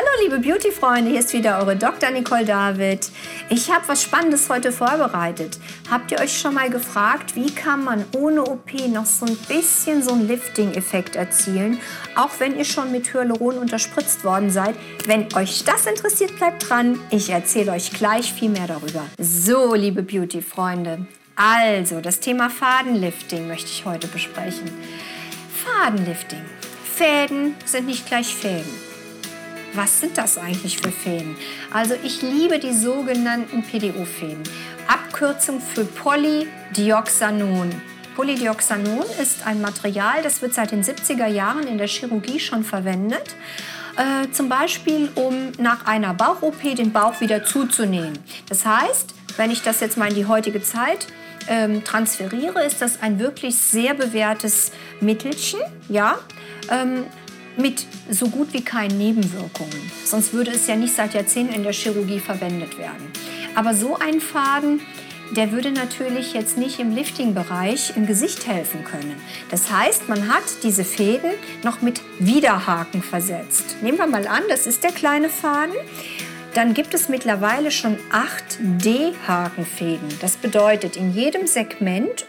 Hallo liebe Beauty-Freunde, hier ist wieder eure Dr. Nicole David. Ich habe was Spannendes heute vorbereitet. Habt ihr euch schon mal gefragt, wie kann man ohne OP noch so ein bisschen so einen Lifting-Effekt erzielen, auch wenn ihr schon mit Hyaluron unterspritzt worden seid? Wenn euch das interessiert, bleibt dran. Ich erzähle euch gleich viel mehr darüber. So, liebe Beauty-Freunde, also das Thema Fadenlifting möchte ich heute besprechen. Fadenlifting. Fäden sind nicht gleich Fäden was sind das eigentlich für Fäden? Also ich liebe die sogenannten PDO-Fäden. Abkürzung für Polydioxanon. Polydioxanon ist ein Material, das wird seit den 70er Jahren in der Chirurgie schon verwendet. Äh, zum Beispiel, um nach einer Bauch-OP den Bauch wieder zuzunähen. Das heißt, wenn ich das jetzt mal in die heutige Zeit ähm, transferiere, ist das ein wirklich sehr bewährtes Mittelchen. Ja? Ähm, mit so gut wie keinen Nebenwirkungen. Sonst würde es ja nicht seit Jahrzehnten in der Chirurgie verwendet werden. Aber so ein Faden, der würde natürlich jetzt nicht im Lifting-Bereich im Gesicht helfen können. Das heißt, man hat diese Fäden noch mit Widerhaken versetzt. Nehmen wir mal an, das ist der kleine Faden. Dann gibt es mittlerweile schon 8 D-Hakenfäden. Das bedeutet, in jedem Segment,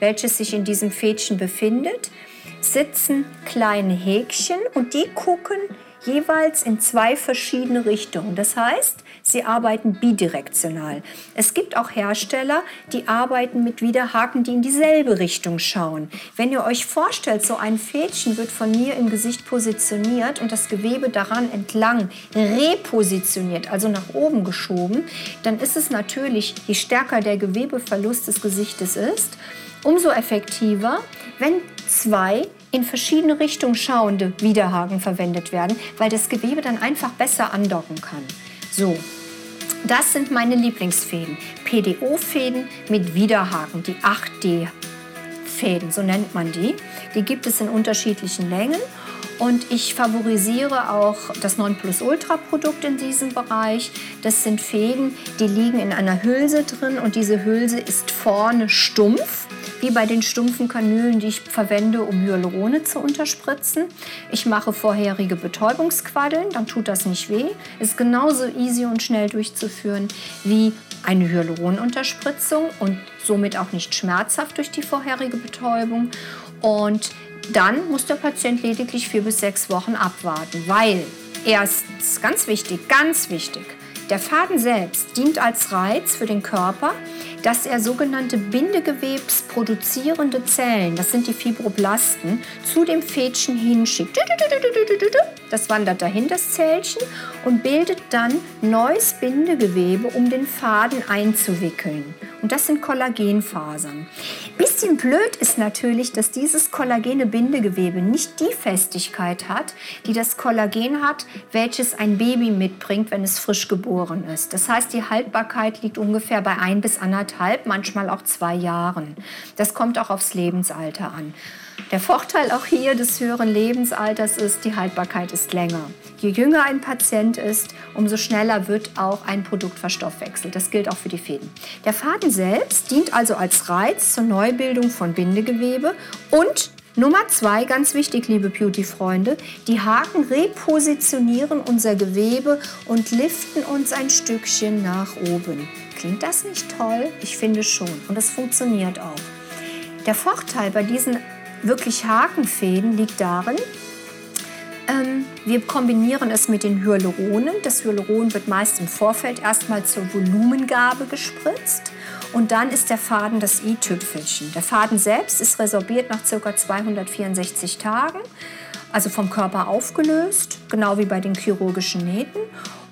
welches sich in diesem Fädchen befindet, sitzen kleine Häkchen und die gucken jeweils in zwei verschiedene Richtungen. Das heißt, sie arbeiten bidirektional. Es gibt auch Hersteller, die arbeiten mit Widerhaken, die in dieselbe Richtung schauen. Wenn ihr euch vorstellt, so ein Fädchen wird von mir im Gesicht positioniert und das Gewebe daran entlang repositioniert, also nach oben geschoben, dann ist es natürlich, je stärker der Gewebeverlust des Gesichtes ist, umso effektiver, wenn zwei in verschiedene Richtungen schauende Widerhaken verwendet werden, weil das Gewebe dann einfach besser andocken kann. So, das sind meine Lieblingsfäden. PDO-Fäden mit Widerhaken, die 8D-Fäden, so nennt man die. Die gibt es in unterschiedlichen Längen und ich favorisiere auch das Nonplusultra-Produkt in diesem Bereich. Das sind Fäden, die liegen in einer Hülse drin und diese Hülse ist vorne stumpf wie bei den stumpfen Kanülen, die ich verwende, um Hyalurone zu unterspritzen. Ich mache vorherige Betäubungsquaddeln, dann tut das nicht weh. Ist genauso easy und schnell durchzuführen wie eine Hyaluronunterspritzung und somit auch nicht schmerzhaft durch die vorherige Betäubung. Und dann muss der Patient lediglich vier bis sechs Wochen abwarten, weil erstens, ganz wichtig, ganz wichtig, der Faden selbst dient als Reiz für den Körper, dass er sogenannte bindegewebsproduzierende Zellen, das sind die Fibroblasten, zu dem Fädchen hinschickt. Das wandert dahin, das Zellchen, und bildet dann neues Bindegewebe, um den Faden einzuwickeln. Und das sind Kollagenfasern. Bisschen blöd ist natürlich, dass dieses kollagene Bindegewebe nicht die Festigkeit hat, die das Kollagen hat, welches ein Baby mitbringt, wenn es frisch geboren ist. Das heißt, die Haltbarkeit liegt ungefähr bei ein bis anderthalb, manchmal auch zwei Jahren. Das kommt auch aufs Lebensalter an. Der Vorteil auch hier des höheren Lebensalters ist, die Haltbarkeit ist länger. Je jünger ein Patient ist, umso schneller wird auch ein Produkt verstoffwechselt. Das gilt auch für die Fäden. Der Faden selbst dient also als Reiz zur Neubildung von Bindegewebe und Nummer zwei, ganz wichtig, liebe Beauty-Freunde, die Haken repositionieren unser Gewebe und liften uns ein Stückchen nach oben. Klingt das nicht toll? Ich finde schon. Und es funktioniert auch. Der Vorteil bei diesen wirklich Hakenfäden liegt darin, ähm, wir kombinieren es mit den Hyaluronen. Das Hyaluron wird meist im Vorfeld erstmal zur Volumengabe gespritzt und dann ist der Faden das i-Tüpfelchen. Der Faden selbst ist resorbiert nach ca. 264 Tagen, also vom Körper aufgelöst, genau wie bei den chirurgischen Nähten.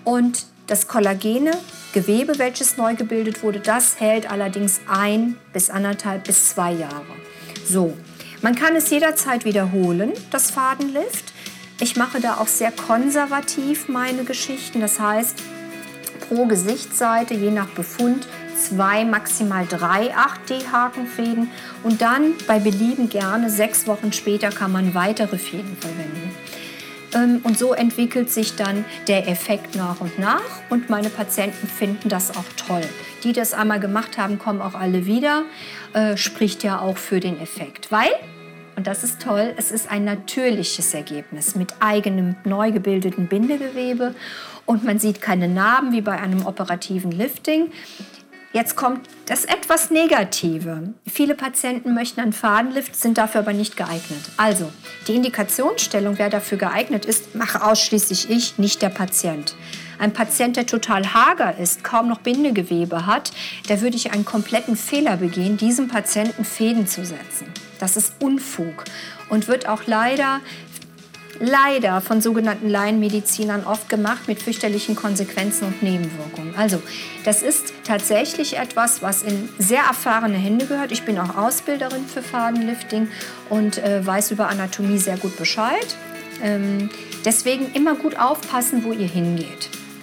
Und das kollagene Gewebe, welches neu gebildet wurde, das hält allerdings ein bis anderthalb bis zwei Jahre. So, man kann es jederzeit wiederholen, das Fadenlift. Ich mache da auch sehr konservativ meine Geschichten. Das heißt, pro Gesichtsseite, je nach Befund, zwei, maximal drei 8D-Hakenfäden und dann bei Belieben gerne sechs Wochen später kann man weitere Fäden verwenden. Ähm, und so entwickelt sich dann der Effekt nach und nach. Und meine Patienten finden das auch toll. Die das einmal gemacht haben, kommen auch alle wieder. Äh, spricht ja auch für den Effekt. Weil und das ist toll, es ist ein natürliches Ergebnis mit eigenem neu gebildeten Bindegewebe und man sieht keine Narben wie bei einem operativen Lifting. Jetzt kommt das etwas Negative. Viele Patienten möchten einen Fadenlift, sind dafür aber nicht geeignet. Also, die Indikationsstellung, wer dafür geeignet ist, mache ausschließlich ich, nicht der Patient. Ein Patient, der total hager ist, kaum noch Bindegewebe hat, da würde ich einen kompletten Fehler begehen, diesem Patienten Fäden zu setzen. Das ist Unfug und wird auch leider leider von sogenannten Laienmedizinern oft gemacht mit fürchterlichen Konsequenzen und Nebenwirkungen. Also das ist tatsächlich etwas, was in sehr erfahrene Hände gehört. Ich bin auch Ausbilderin für Fadenlifting und äh, weiß über Anatomie sehr gut Bescheid. Ähm, deswegen immer gut aufpassen, wo ihr hingeht.